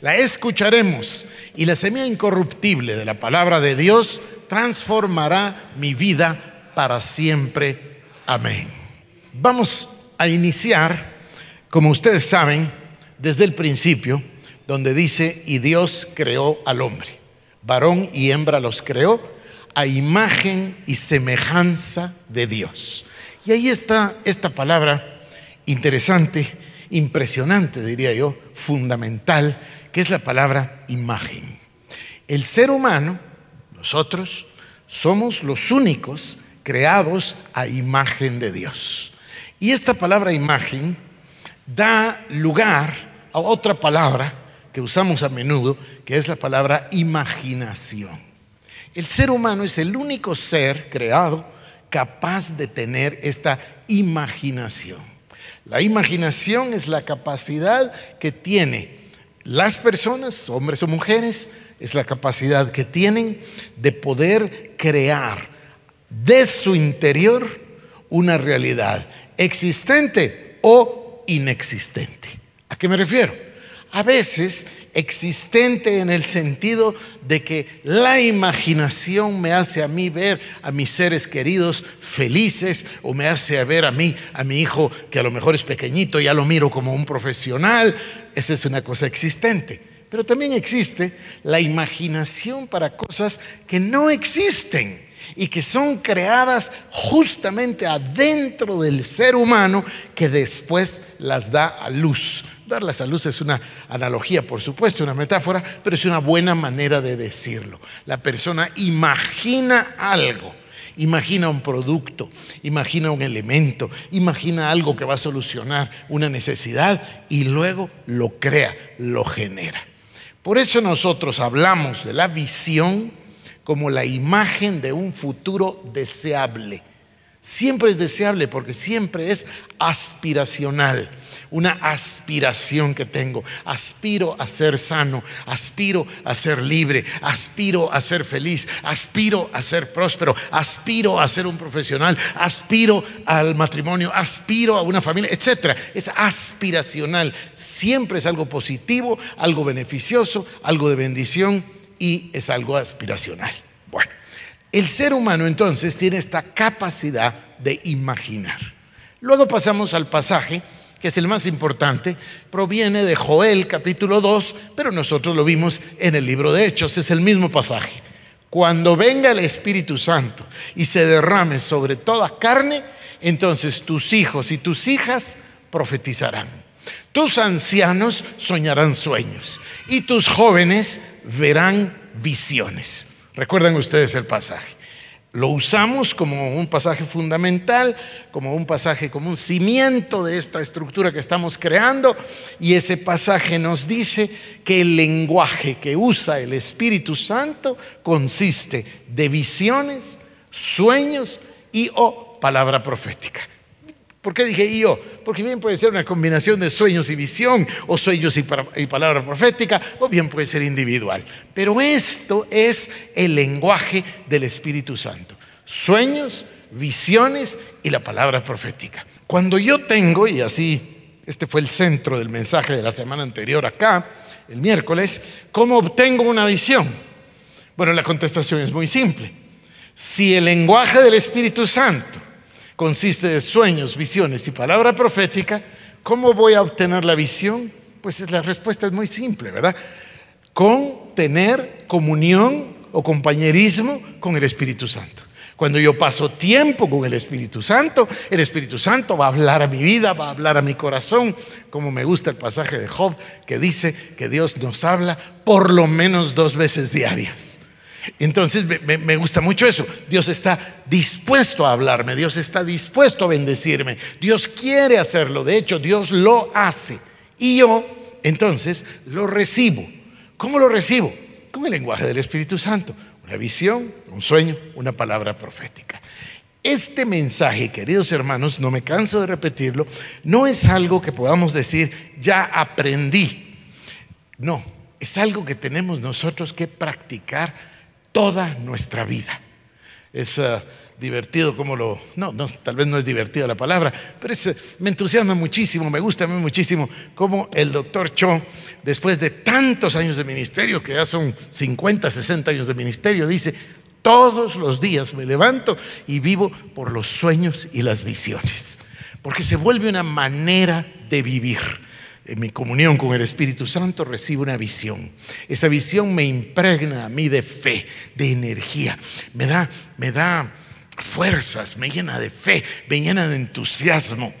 la escucharemos y la semilla incorruptible de la palabra de Dios transformará mi vida para siempre. Amén. Vamos a iniciar, como ustedes saben, desde el principio, donde dice, y Dios creó al hombre. Varón y hembra los creó a imagen y semejanza de Dios. Y ahí está esta palabra interesante, impresionante, diría yo, fundamental, que es la palabra imagen. El ser humano, nosotros, somos los únicos creados a imagen de Dios. Y esta palabra imagen da lugar a otra palabra que usamos a menudo, que es la palabra imaginación. El ser humano es el único ser creado capaz de tener esta imaginación. La imaginación es la capacidad que tiene las personas, hombres o mujeres, es la capacidad que tienen de poder crear de su interior una realidad existente o inexistente. ¿A qué me refiero? A veces existente en el sentido de que la imaginación me hace a mí ver a mis seres queridos felices o me hace ver a mí, a mi hijo que a lo mejor es pequeñito, ya lo miro como un profesional. Esa es una cosa existente. Pero también existe la imaginación para cosas que no existen y que son creadas justamente adentro del ser humano que después las da a luz. Darlas a luz es una analogía, por supuesto, una metáfora, pero es una buena manera de decirlo. La persona imagina algo, imagina un producto, imagina un elemento, imagina algo que va a solucionar una necesidad y luego lo crea, lo genera. Por eso nosotros hablamos de la visión como la imagen de un futuro deseable. Siempre es deseable porque siempre es aspiracional una aspiración que tengo. Aspiro a ser sano, aspiro a ser libre, aspiro a ser feliz, aspiro a ser próspero, aspiro a ser un profesional, aspiro al matrimonio, aspiro a una familia, etc. Es aspiracional. Siempre es algo positivo, algo beneficioso, algo de bendición y es algo aspiracional. Bueno, el ser humano entonces tiene esta capacidad de imaginar. Luego pasamos al pasaje que es el más importante, proviene de Joel capítulo 2, pero nosotros lo vimos en el libro de Hechos, es el mismo pasaje. Cuando venga el Espíritu Santo y se derrame sobre toda carne, entonces tus hijos y tus hijas profetizarán. Tus ancianos soñarán sueños y tus jóvenes verán visiones. ¿Recuerdan ustedes el pasaje? Lo usamos como un pasaje fundamental, como un pasaje, como un cimiento de esta estructura que estamos creando. Y ese pasaje nos dice que el lenguaje que usa el Espíritu Santo consiste de visiones, sueños y o palabra profética. ¿Por qué dije yo? Porque bien puede ser una combinación de sueños y visión, o sueños y, palabra profética, o bien puede ser individual. Pero esto es el lenguaje del Espíritu Santo. Sueños, visiones y la palabra profética. Cuando yo tengo, y así, este fue el centro del mensaje de la semana anterior acá, el miércoles, ¿cómo obtengo una visión? Bueno, la contestación es muy simple. Si el lenguaje del Espíritu Santo consiste de sueños, visiones y palabra profética, ¿cómo voy a obtener la visión? Pues la respuesta es muy simple, ¿verdad? Con tener comunión o compañerismo con el Espíritu Santo. Cuando yo paso tiempo con el Espíritu Santo, el Espíritu Santo va a hablar a mi vida, va a hablar a mi corazón, como me gusta el pasaje de Job que dice que Dios nos habla por lo menos dos veces diarias. Entonces me, gusta mucho eso. Dios está dispuesto a hablarme, Dios está dispuesto a bendecirme, Dios quiere hacerlo, de hecho Dios lo hace. Y yo entonces lo recibo. ¿Cómo lo recibo? Con el lenguaje del Espíritu Santo. Una visión, un sueño, una palabra profética. Este mensaje, queridos hermanos, no me canso de repetirlo, no es algo que podamos decir, ya aprendí. No, es algo que tenemos nosotros que practicar toda nuestra vida. Es uh, divertido como lo... No, no, tal vez no es divertida la palabra, pero es, me entusiasma muchísimo, me gusta a mí muchísimo como el doctor Cho, después de tantos años de ministerio, que ya son 50, 60 años de ministerio, dice, todos los días me levanto y vivo por los sueños y las visiones, porque se vuelve una manera de vivir en mi comunión con el Espíritu Santo recibo una visión. Esa visión me impregna a mí de fe, de energía, me da, me da fuerzas, me llena de fe, me llena de entusiasmo.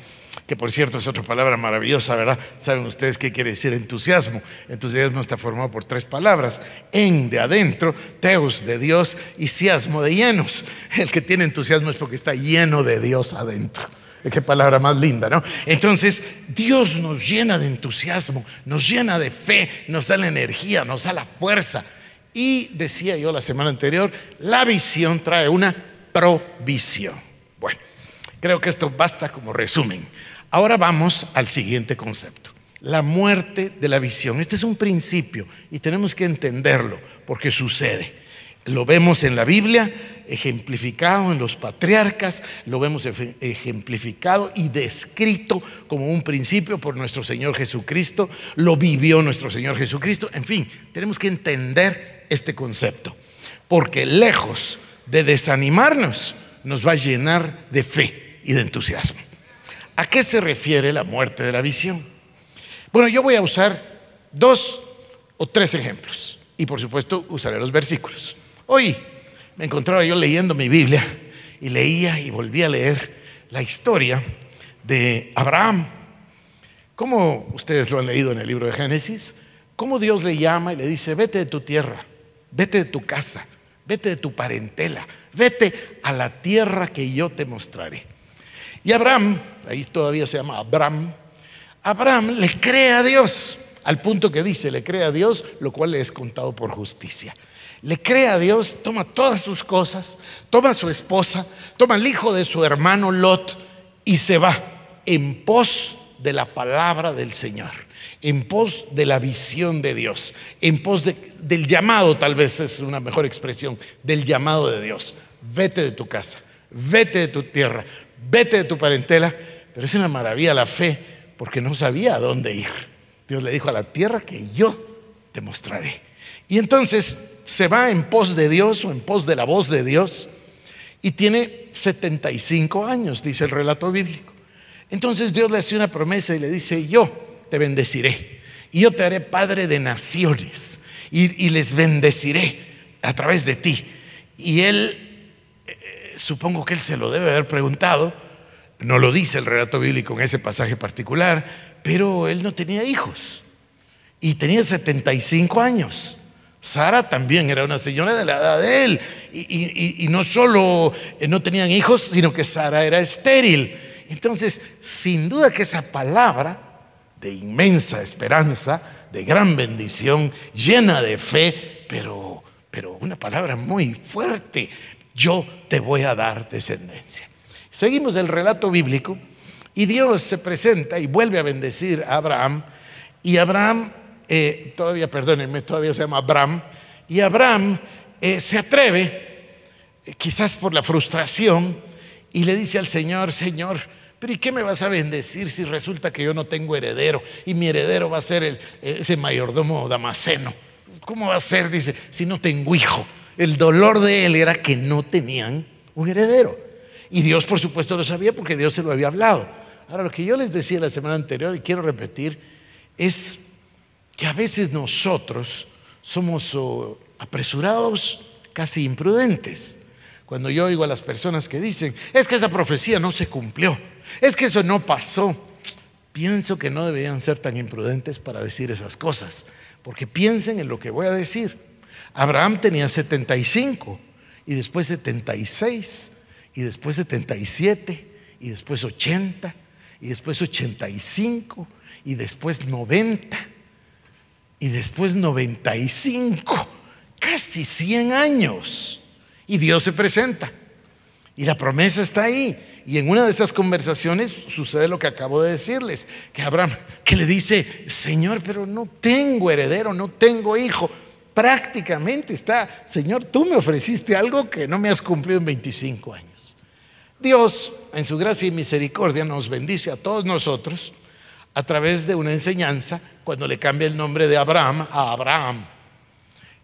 Que por cierto es otra palabra maravillosa, ¿verdad? ¿Saben ustedes qué quiere decir entusiasmo? Entusiasmo está formado por tres palabras. En de adentro, teos de Dios y siasmo de llenos. El que tiene entusiasmo es porque está lleno de Dios adentro. Qué palabra más linda, ¿no? Entonces, Dios nos llena de entusiasmo, nos llena de fe, nos da la energía, nos da la fuerza. Y decía yo la semana anterior, la visión trae una provisión. Bueno, creo que esto basta como resumen. Ahora vamos al siguiente concepto. La muerte de la visión. Este es un principio y tenemos que entenderlo porque sucede. Lo vemos en la Biblia ejemplificado en los patriarcas, lo vemos ejemplificado y descrito como un principio por nuestro Señor Jesucristo, lo vivió nuestro Señor Jesucristo. En fin, tenemos que entender este concepto, porque lejos de desanimarnos, nos va a llenar de fe y de entusiasmo. ¿A qué se refiere la muerte de la visión? Bueno, yo voy a usar dos o tres ejemplos y por supuesto usaré los versículos. Hoy me encontraba yo leyendo mi Biblia y leía y volví a leer la historia de Abraham. Como ustedes lo han leído en el libro de Génesis, cómo Dios le llama y le dice, vete de tu tierra, vete de tu casa, vete de tu parentela, vete a la tierra que yo te mostraré. Y Abraham, ahí todavía se llama Abraham, Abraham le cree a Dios, al punto que dice, le cree a Dios, lo cual le es contado por justicia le cree a Dios, toma todas sus cosas, toma a su esposa, toma al hijo de su hermano Lot y se va en pos de la palabra del Señor, en pos de la visión de Dios, en pos del llamado, tal vez es una mejor expresión, del llamado de Dios. Vete de tu casa, vete de tu tierra, vete de tu parentela, pero es una maravilla la fe porque no sabía a dónde ir. Dios le dijo a la tierra que yo te mostraré. Y entonces se va en pos de Dios o en pos de la voz de Dios y tiene 75 años, dice el relato bíblico. Entonces Dios le hace una promesa y le dice, yo te bendeciré y yo te haré padre de naciones y, les bendeciré a través de ti. Y él, eh, supongo que él se lo debe haber preguntado, no lo dice el relato bíblico en ese pasaje particular, pero él no tenía hijos y tenía 75 años. Sara también era una señora de la edad de él. Y, no solo eh, no tenían hijos, sino que Sara era estéril. Entonces, sin duda que esa palabra de inmensa esperanza, de gran bendición, llena de fe, pero, pero una palabra muy fuerte, yo te voy a dar descendencia. Seguimos el relato bíblico y Dios se presenta y vuelve a bendecir a Abraham y Abraham eh, todavía, perdónenme, todavía se llama Abraham, y Abraham eh, se atreve, eh, quizás por la frustración, y le dice al Señor, Señor, pero ¿y qué me vas a bendecir si resulta que yo no tengo heredero y mi heredero va a ser el, ese mayordomo damasceno? ¿Cómo va a ser, dice, si no tengo hijo? El dolor de él era que no tenían un heredero. Y Dios, por supuesto, lo sabía porque Dios se lo había hablado. Ahora, lo que yo les decía la semana anterior y quiero repetir es que a veces nosotros somos apresurados, casi imprudentes. Cuando yo oigo a las personas que dicen, es que esa profecía no se cumplió, es que eso no pasó, pienso que no deberían ser tan imprudentes para decir esas cosas, porque piensen en lo que voy a decir. Abraham tenía 75 y después 76 y después 77 y después 80 y después 85 y después 90 y después 95. casi 100 años. Y Dios se presenta. Y la promesa está ahí. Y en una de esas conversaciones sucede lo que acabo de decirles, que Abraham, que le dice, Señor, pero no tengo heredero, no tengo hijo. Prácticamente está, Señor, tú me ofreciste algo que no me has cumplido en 25 años. Dios, en su gracia y misericordia, nos bendice a todos nosotros a través de una enseñanza cuando le cambia el nombre de Abraham a Abraham.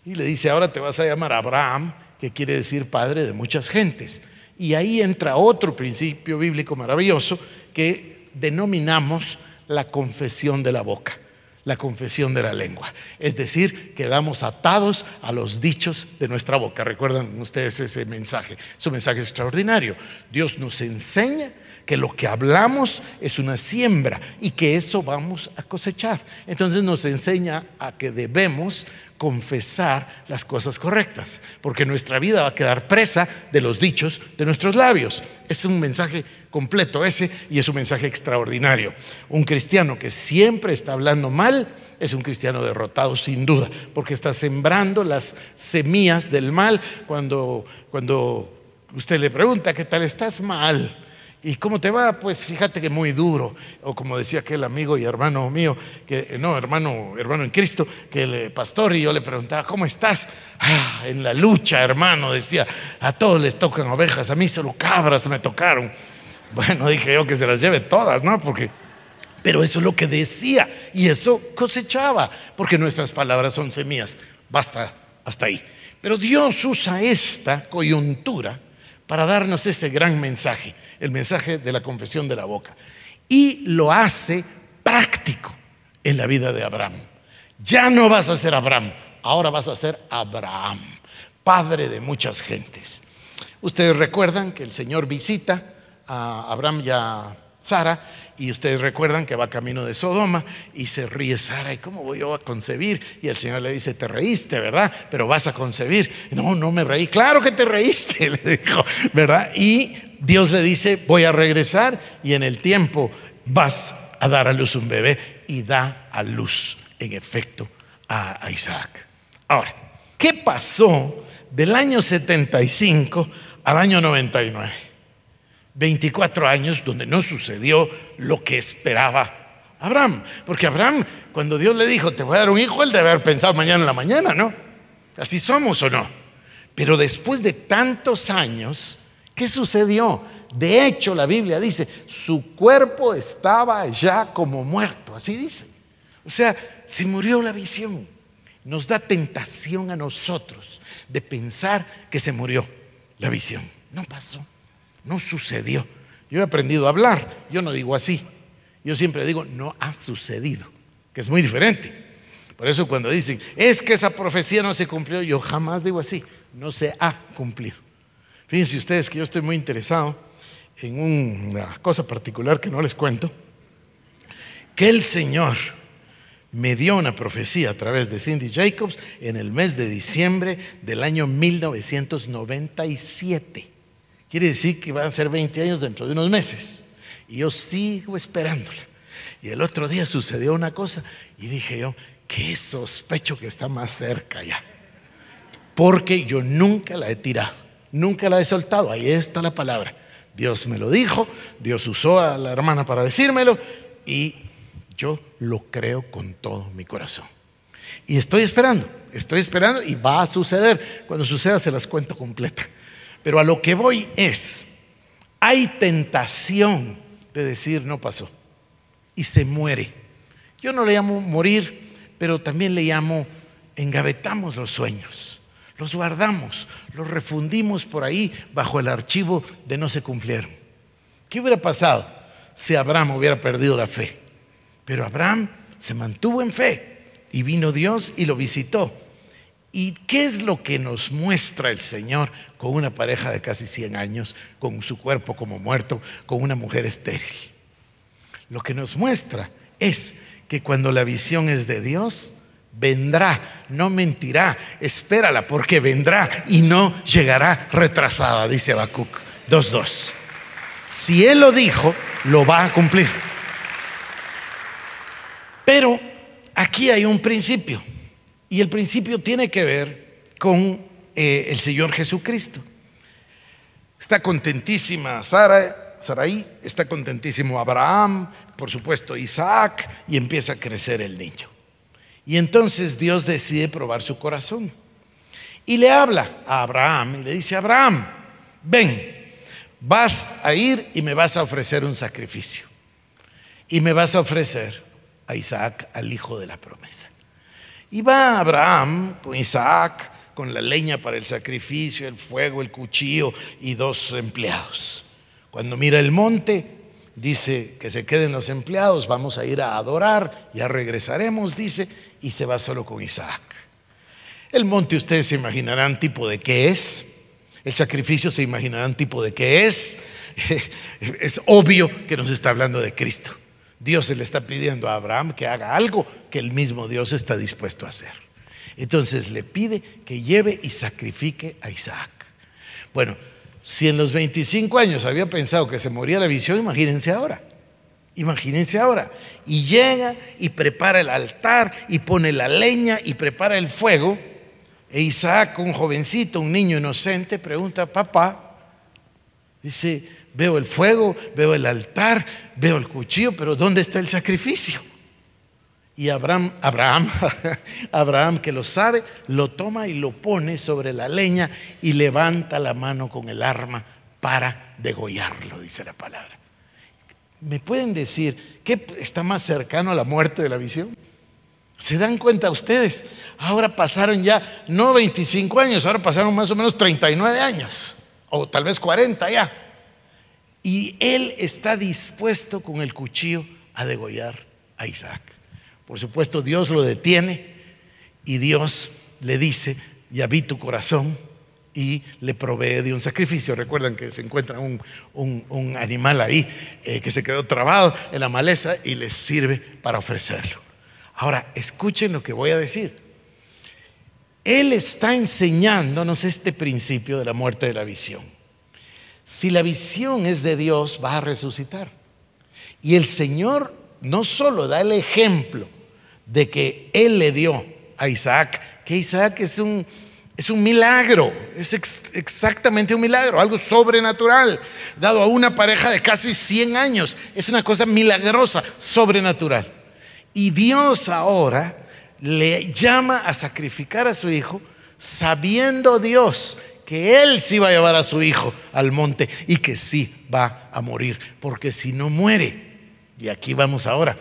Y le dice, ahora te vas a llamar Abraham, que quiere decir padre de muchas gentes. Y ahí entra otro principio bíblico maravilloso que denominamos la confesión de la boca, la confesión de la lengua. Es decir, quedamos atados a los dichos de nuestra boca. ¿Recuerdan ustedes ese mensaje? Es un mensaje extraordinario. Dios nos enseña que lo que hablamos es una siembra y que eso vamos a cosechar. Entonces nos enseña a que debemos confesar las cosas correctas, porque nuestra vida va a quedar presa de los dichos de nuestros labios. Es un mensaje completo ese y es un mensaje extraordinario. Un cristiano que siempre está hablando mal es un cristiano derrotado sin duda, porque está sembrando las semillas del mal cuando, cuando usted le pregunta, ¿qué tal estás mal? ¿Y cómo te va? Pues fíjate que muy duro. O como decía aquel amigo y hermano mío, que no, hermano, hermano en Cristo, que el pastor y yo le preguntaba, ¿cómo estás? Ah, en la lucha, hermano, decía, a todos les tocan ovejas, a mí solo cabras me tocaron. Bueno, dije yo que se las lleve todas, ¿no? Porque, pero eso es lo que decía y eso cosechaba, porque nuestras palabras son semillas. Basta hasta ahí. Pero Dios usa esta coyuntura para darnos ese gran mensaje el mensaje de la confesión de la boca. Y lo hace práctico en la vida de Abraham. Ya no vas a ser Abraham, ahora vas a ser Abraham, padre de muchas gentes. Ustedes recuerdan que el Señor visita a Abraham y a Sara y ustedes recuerdan que va camino de Sodoma y se ríe Sara, ¿y cómo voy yo a concebir? Y el Señor le dice, te reíste, ¿verdad? Pero vas a concebir. No, no me reí. Claro que te reíste, le dijo, ¿verdad? Y Dios le dice, voy a regresar y en el tiempo vas a dar a luz un bebé y da a luz, en efecto, a, Isaac. Ahora, ¿qué pasó del año 75 al año 99? 24 años donde no sucedió lo que esperaba Abraham. Porque Abraham, cuando Dios le dijo, te voy a dar un hijo, él debe haber pensado mañana en la mañana, ¿no? Así somos o no. Pero después de tantos años, ¿Qué sucedió? De hecho, la Biblia dice, su cuerpo estaba ya como muerto, así dice. O sea, se murió la visión. Nos da tentación a nosotros de pensar que se murió la visión. No pasó, no sucedió. Yo he aprendido a hablar, yo no digo así. Yo siempre digo, no ha sucedido, que es muy diferente. Por eso cuando dicen, es que esa profecía no se cumplió, yo jamás digo así, no se ha cumplido. Fíjense ustedes que yo estoy muy interesado en una cosa particular que no les cuento, que el Señor me dio una profecía a través de Cindy Jacobs en el mes de diciembre del año 1997. Quiere decir que van a ser 20 años dentro de unos meses. Y yo sigo esperándola. Y el otro día sucedió una cosa y dije yo, qué sospecho que está más cerca ya. Porque yo nunca la he tirado. Nunca la he soltado. Ahí está la palabra. Dios me lo dijo, Dios usó a la hermana para decírmelo y yo lo creo con todo mi corazón. Y estoy esperando, estoy esperando y va a suceder. Cuando suceda se las cuento completa. Pero a lo que voy es, hay tentación de decir no pasó y se muere. Yo no le llamo morir, pero también le llamo engavetamos los sueños los guardamos, los refundimos por ahí bajo el archivo de no se cumplieron. ¿Qué hubiera pasado si Abraham hubiera perdido la fe? Pero Abraham se mantuvo en fe y vino Dios y lo visitó. ¿Y qué es lo que nos muestra el Señor con una pareja de casi 100 años, con su cuerpo como muerto, con una mujer estéril? Lo que nos muestra es que cuando la visión es de Dios, vendrá, no mentirá, espérala porque vendrá y no llegará retrasada, dice Habacuc 2.2. Si Él lo dijo, lo va a cumplir. Pero aquí hay un principio y el principio tiene que ver con eh, el Señor Jesucristo. Está contentísima Sara, Saraí, está contentísimo Abraham, por supuesto Isaac, y empieza a crecer el niño. Y entonces Dios decide probar su corazón. Y le habla a Abraham y le dice, Abraham, ven, vas a ir y me vas a ofrecer un sacrificio. Y me vas a ofrecer a Isaac, al hijo de la promesa. Y va Abraham con Isaac, con la leña para el sacrificio, el fuego, el cuchillo y dos empleados. Cuando mira el monte, dice que se queden los empleados, vamos a ir a adorar, ya regresaremos, dice, y se va solo con Isaac. El monte ustedes se imaginarán tipo de qué es, el sacrificio se imaginarán tipo de qué es, es obvio que nos está hablando de Cristo. Dios se le está pidiendo a Abraham que haga algo que el mismo Dios está dispuesto a hacer. Entonces le pide que lleve y sacrifique a Isaac. Bueno, si en los 25 años había pensado que se moría la visión, imagínense ahora. Imagínense ahora. Y llega y prepara el altar y pone la leña y prepara el fuego. E Isaac, un jovencito, un niño inocente, pregunta, papá, dice, veo el fuego, veo el altar, veo el cuchillo, pero ¿dónde está el sacrificio? Y Abraham, Abraham, Abraham que lo sabe, lo toma y lo pone sobre la leña y levanta la mano con el arma para degollarlo, dice la palabra. ¿Me pueden decir qué está más cercano a la muerte de la visión? ¿Se dan cuenta ustedes? Ahora pasaron ya no 25 años, ahora pasaron más o menos 39 años, o tal vez 40 ya. Y él está dispuesto con el cuchillo a degollar a Isaac. Por supuesto, Dios lo detiene y Dios le dice, ya vi tu corazón y le provee de un sacrificio. Recuerdan que se encuentra un, animal ahí eh, que se quedó trabado en la maleza y les sirve para ofrecerlo. Ahora, escuchen lo que voy a decir. Él está enseñándonos este principio de la muerte de la visión. Si la visión es de Dios, va a resucitar. Y el Señor no solo da el ejemplo de que Él le dio a Isaac, que Isaac es un, es un milagro, es exactamente un milagro, algo sobrenatural, dado a una pareja de casi 100 años. Es una cosa milagrosa, sobrenatural. Y Dios ahora le llama a sacrificar a su hijo, sabiendo Dios que Él sí va a llevar a su hijo al monte y que sí va a morir, porque si no muere, y aquí vamos ahora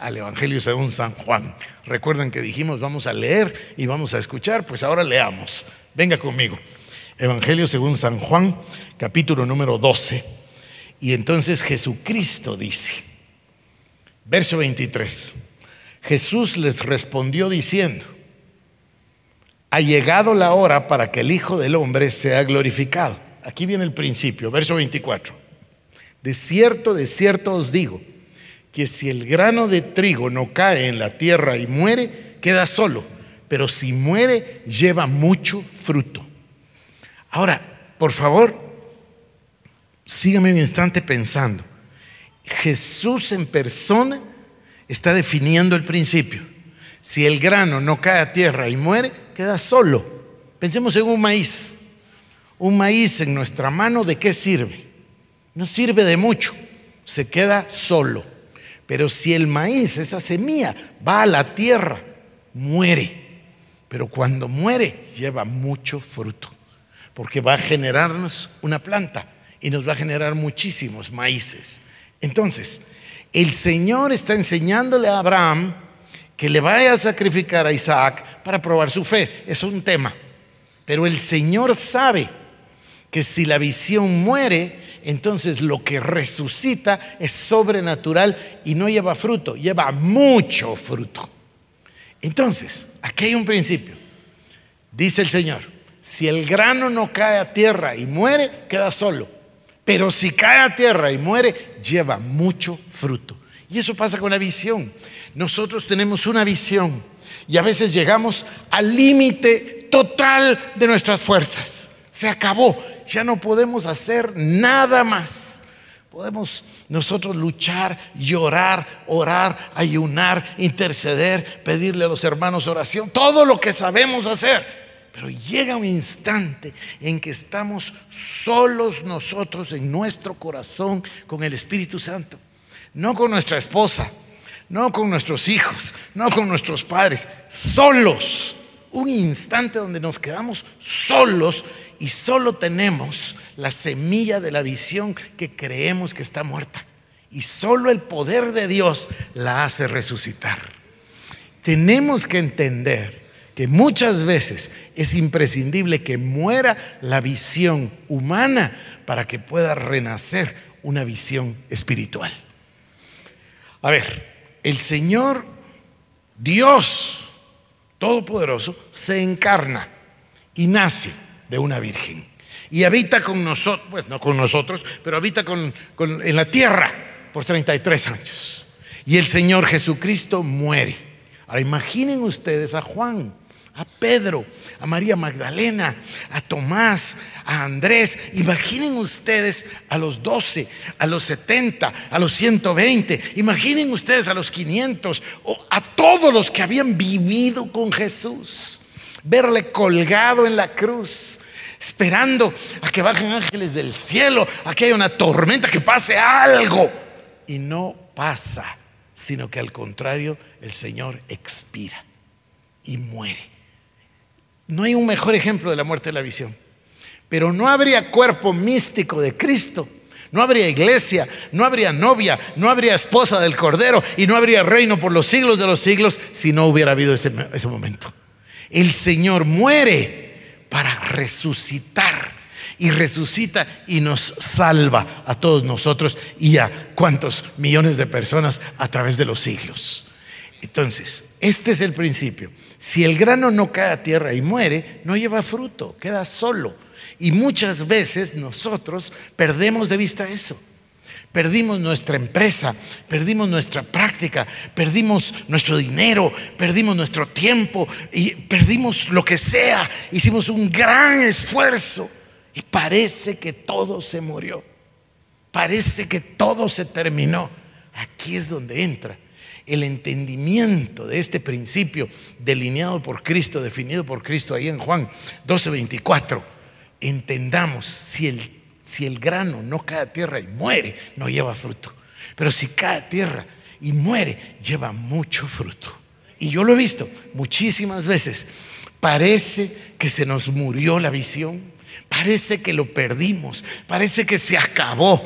al Evangelio según San Juan. Recuerden que dijimos vamos a leer y vamos a escuchar, pues ahora leamos. Venga conmigo. Evangelio según San Juan, capítulo número 12. Y entonces Jesucristo dice, verso 23, Jesús les respondió diciendo, ha llegado la hora para que el Hijo del Hombre sea glorificado. Aquí viene el principio, verso 24. De cierto, de cierto os digo, que si el grano de trigo no cae en la tierra y muere, queda solo, pero si muere, lleva mucho fruto. Ahora, por favor, sígame un instante pensando. Jesús en persona está definiendo el principio. Si el grano no cae a tierra y muere, queda solo. Pensemos en un maíz. Un maíz en nuestra mano, ¿de qué sirve? No sirve de mucho, se queda solo. Pero si el maíz, esa semilla, va a la tierra, muere. Pero cuando muere, lleva mucho fruto. Porque va a generarnos una planta y nos va a generar muchísimos maíces. Entonces, el Señor está enseñándole a Abraham que le vaya a sacrificar a Isaac para probar su fe. Es un tema. Pero el Señor sabe que si la visión muere, entonces lo que resucita es sobrenatural y no lleva fruto, lleva mucho fruto. Entonces, aquí hay un principio. Dice el Señor, si el grano no cae a tierra y muere, queda solo. Pero si cae a tierra y muere, lleva mucho fruto. Y eso pasa con la visión. Nosotros tenemos una visión y a veces llegamos al límite total de nuestras fuerzas. Se acabó ya no podemos hacer nada más. Podemos nosotros luchar, llorar, orar, ayunar, interceder, pedirle a los hermanos oración, todo lo que sabemos hacer. Pero llega un instante en que estamos solos nosotros en nuestro corazón con el Espíritu Santo. No con nuestra esposa, no con nuestros hijos, no con nuestros padres, solos. Un instante donde nos quedamos solos y solo tenemos la semilla de la visión que creemos que está muerta. Y solo el poder de Dios la hace resucitar. Tenemos que entender que muchas veces es imprescindible que muera la visión humana para que pueda renacer una visión espiritual. A ver, el Señor Dios Todopoderoso se encarna y nace de una virgen y habita con nosotros, pues no con nosotros, pero habita con, en la tierra por 33 años. Y el Señor Jesucristo muere. Ahora imaginen ustedes a Juan a Pedro, a María Magdalena, a Tomás, a Andrés. Imaginen ustedes a los 12, a los 70, a los 120. Imaginen ustedes a los 500, o a todos los que habían vivido con Jesús. Verle colgado en la cruz, esperando a que bajen ángeles del cielo, a que haya una tormenta, que pase algo. Y no pasa, sino que al contrario, el Señor expira y muere. No hay un mejor ejemplo de la muerte de la visión. Pero no habría cuerpo místico de Cristo. No habría iglesia, no habría novia, no habría esposa del Cordero y no habría reino por los siglos de los siglos si no hubiera habido ese, ese momento. El Señor muere para resucitar y resucita y nos salva a todos nosotros y a cuantos millones de personas a través de los siglos. Entonces, este es el principio. Si el grano no cae a tierra y muere, no lleva fruto, queda solo. Y muchas veces nosotros perdemos de vista eso. Perdimos nuestra empresa, perdimos nuestra práctica, perdimos nuestro dinero, perdimos nuestro tiempo y perdimos lo que sea. Hicimos un gran esfuerzo y parece que todo se murió. Parece que todo se terminó. Aquí es donde entra el entendimiento de este principio delineado por Cristo, definido por Cristo ahí en Juan 12:24, entendamos si el, si el grano no cae a tierra y muere, no lleva fruto. Pero si cae a tierra y muere, lleva mucho fruto. Y yo lo he visto muchísimas veces. Parece que se nos murió la visión, parece que lo perdimos, parece que se acabó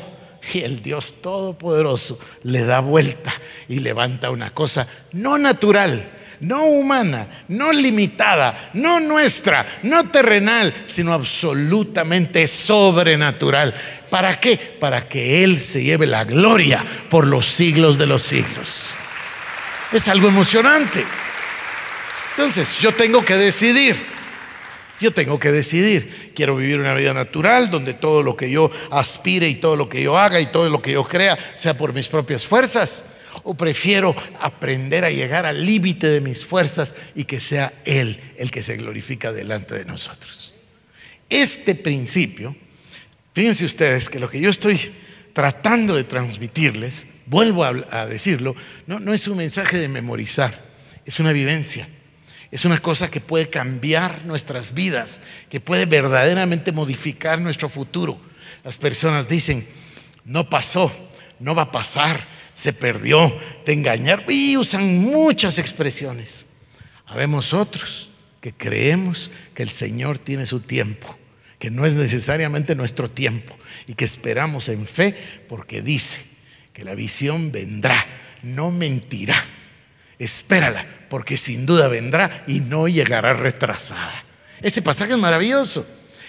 y el Dios Todopoderoso le da vuelta y levanta una cosa no natural, no humana, no limitada, no nuestra, no terrenal, sino absolutamente sobrenatural. ¿Para qué? Para que Él se lleve la gloria por los siglos de los siglos. Es algo emocionante. Entonces, yo tengo que decidir. Yo tengo que decidir quiero vivir una vida natural donde todo lo que yo aspire y todo lo que yo haga y todo lo que yo crea sea por mis propias fuerzas. O prefiero aprender a llegar al límite de mis fuerzas y que sea Él el que se glorifica delante de nosotros. Este principio, fíjense ustedes que lo que yo estoy tratando de transmitirles, vuelvo a, decirlo, no, no es un mensaje de memorizar, es una vivencia. Es una cosa que puede cambiar nuestras vidas, que puede verdaderamente modificar nuestro futuro. Las personas dicen, no pasó, no va a pasar, se perdió, te engañaron y usan muchas expresiones. Habemos otros que creemos que el Señor tiene su tiempo, que no es necesariamente nuestro tiempo y que esperamos en fe porque dice que la visión vendrá, no mentirá. Espérala, porque sin duda vendrá y no llegará retrasada. Ese pasaje es maravilloso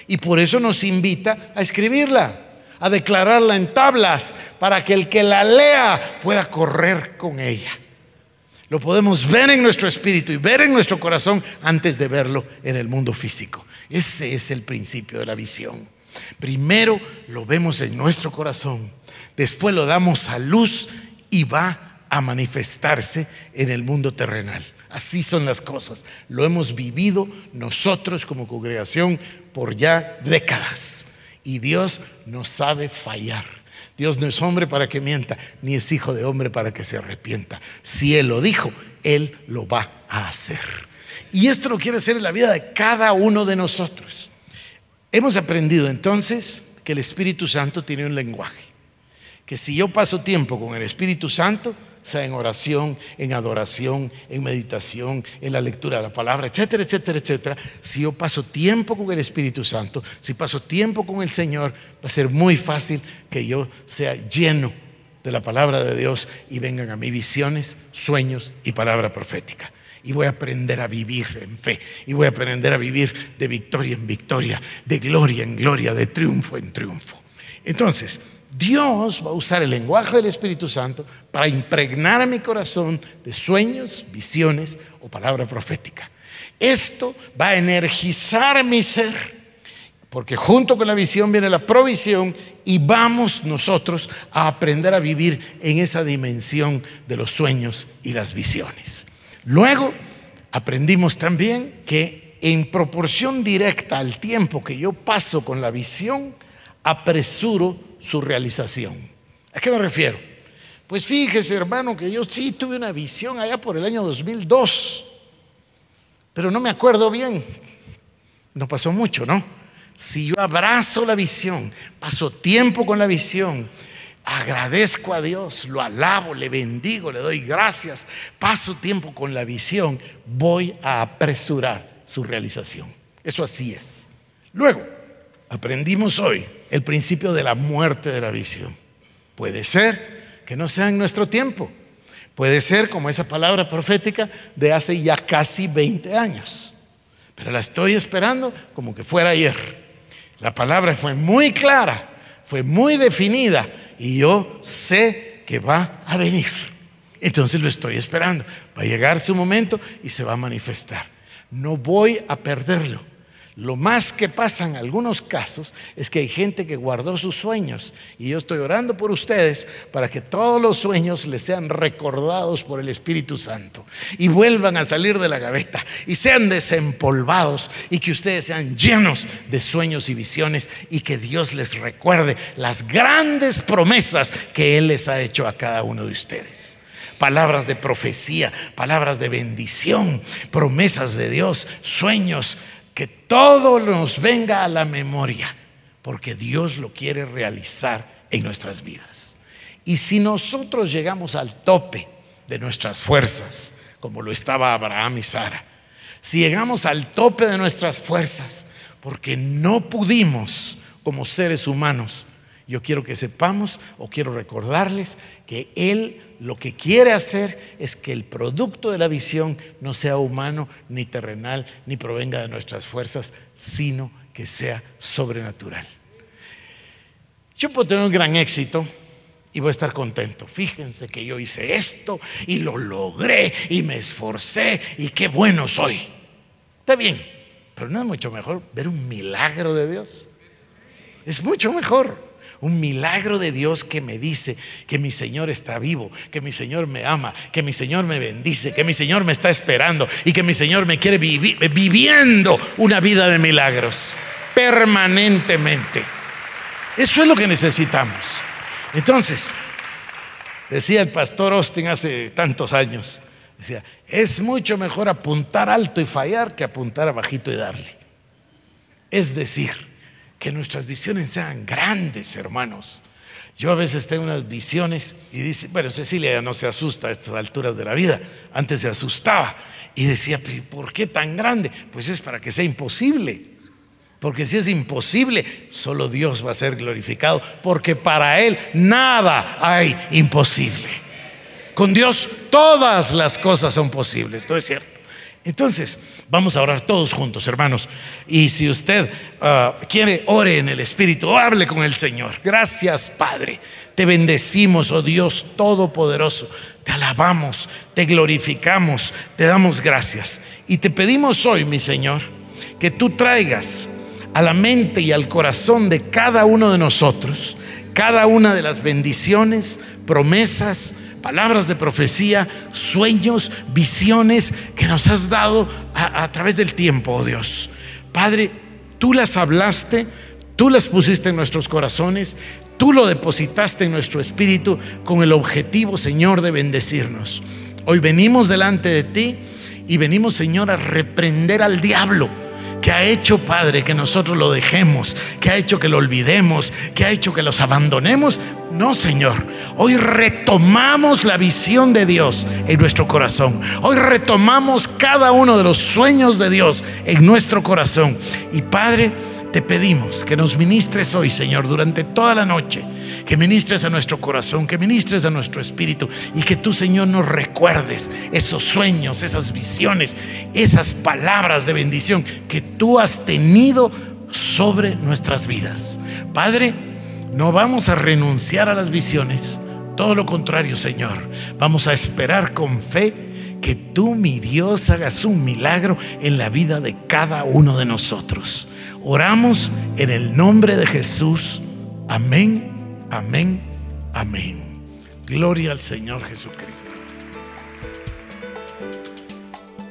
y por eso nos invita a escribirla, a declararla en tablas, para que el que la lea pueda correr con ella. Lo podemos ver en nuestro espíritu y ver en nuestro corazón antes de verlo en el mundo físico. Ese es el principio de la visión. Primero lo vemos en nuestro corazón, después lo damos a luz y va a manifestarse en el mundo terrenal. Así son las cosas. Lo hemos vivido nosotros como congregación por ya décadas. Y Dios no sabe fallar. Dios no es hombre para que mienta, ni es hijo de hombre para que se arrepienta. Si Él lo dijo, Él lo va a hacer. Y esto lo quiere hacer en la vida de cada uno de nosotros. Hemos aprendido entonces que el Espíritu Santo tiene un lenguaje. Que si yo paso tiempo con el Espíritu Santo, sea en oración, en adoración, en meditación, en la lectura de la palabra, etcétera, etcétera, etcétera. Si yo paso tiempo con el Espíritu Santo, si paso tiempo con el Señor, va a ser muy fácil que yo sea lleno de la palabra de Dios y vengan a mí visiones, sueños y palabra profética. Y voy a aprender a vivir en fe. Y voy a aprender a vivir de victoria en victoria, de gloria en gloria, de triunfo en triunfo. Entonces, Dios va a usar el lenguaje del Espíritu Santo para impregnar a mi corazón de sueños, visiones o palabra profética. Esto va a energizar mi ser, porque junto con la visión viene la provisión y vamos nosotros a aprender a vivir en esa dimensión de los sueños y las visiones. Luego aprendimos también que en proporción directa al tiempo que yo paso con la visión, apresuro su realización. ¿A qué me refiero? Pues fíjese, hermano, que yo sí tuve una visión allá por el año 2002, pero no me acuerdo bien. No pasó mucho, ¿no? Si yo abrazo la visión, paso tiempo con la visión, agradezco a Dios, lo alabo, le bendigo, le doy gracias, paso tiempo con la visión, voy a apresurar su realización. Eso así es. Luego, aprendimos hoy el principio de la muerte de la visión. Puede ser que no sea en nuestro tiempo. Puede ser como esa palabra profética de hace ya casi 20 años. Pero la estoy esperando como que fuera ayer. La palabra fue muy clara, fue muy definida y yo sé que va a venir. Entonces lo estoy esperando. Va a llegar su momento y se va a manifestar. No voy a perderlo. Lo más que pasa en algunos casos es que hay gente que guardó sus sueños y yo estoy orando por ustedes para que todos los sueños les sean recordados por el Espíritu Santo y vuelvan a salir de la gaveta y sean desempolvados y que ustedes sean llenos de sueños y visiones y que Dios les recuerde las grandes promesas que Él les ha hecho a cada uno de ustedes. Palabras de profecía, palabras de bendición, promesas de Dios, sueños, que todo nos venga a la memoria, porque Dios lo quiere realizar en nuestras vidas. Y si nosotros llegamos al tope de nuestras fuerzas, como lo estaba Abraham y Sara, si llegamos al tope de nuestras fuerzas, porque no pudimos como seres humanos, yo quiero que sepamos o quiero recordarles que Él lo que quiere hacer es que el producto de la visión no sea humano, ni terrenal, ni provenga de nuestras fuerzas, sino que sea sobrenatural. Yo puedo tener un gran éxito y voy a estar contento. Fíjense que yo hice esto y lo logré y me esforcé y qué bueno soy. Está bien, pero no es mucho mejor ver un milagro de Dios. Es mucho mejor un milagro de Dios que me dice que mi Señor está vivo, que mi Señor me ama, que mi Señor me bendice, que mi Señor me está esperando y que mi Señor me quiere viviendo una vida de milagros permanentemente. Eso es lo que necesitamos. Entonces, decía el pastor Austin hace tantos años, decía, es mucho mejor apuntar alto y fallar que apuntar bajito y darle. Es decir, que nuestras visiones sean grandes, hermanos. Yo a veces tengo unas visiones y dice, bueno, Cecilia ya no se asusta a estas alturas de la vida, antes se asustaba y decía, ¿por qué tan grande? Pues es para que sea imposible. Porque si es imposible, solo Dios va a ser glorificado, porque para Él nada hay imposible. Con Dios todas las cosas son posibles, ¿no es cierto? Entonces, vamos a orar todos juntos, hermanos. Y si usted ah, quiere, ore en el Espíritu, hable con el Señor. Gracias, Padre. Te bendecimos, oh Dios Todopoderoso. Te alabamos, te glorificamos, te damos gracias. Y te pedimos hoy, mi Señor, que tú traigas a la mente y al corazón de cada uno de nosotros cada una de las bendiciones, promesas, palabras de profecía, sueños, visiones que nos has dado a, través del tiempo, oh Dios. Padre, tú las hablaste, tú las pusiste en nuestros corazones, tú lo depositaste en nuestro espíritu con el objetivo, Señor, de bendecirnos. Hoy venimos delante de ti Y venimos, Señor, a reprender al diablo que ha hecho, Padre, que nosotros lo dejemos, que ha hecho que lo olvidemos, que ha hecho que los abandonemos. No, Señor. Hoy retomamos la visión de Dios en nuestro corazón. Hoy retomamos cada uno de los sueños de Dios en nuestro corazón. Y Padre, te pedimos que nos ministres hoy, Señor, durante toda la noche que ministres a nuestro corazón, que ministres a nuestro espíritu y que tú, Señor, nos recuerdes esos sueños, esas visiones, esas palabras de bendición que tú has tenido sobre nuestras vidas. Padre, no vamos a renunciar a las visiones, todo lo contrario, Señor, vamos a esperar con fe que tú, mi Dios, hagas un milagro en la vida de cada uno de nosotros. Oramos en el nombre de Jesús. Amén Amén, amén. Gloria al Señor Jesucristo.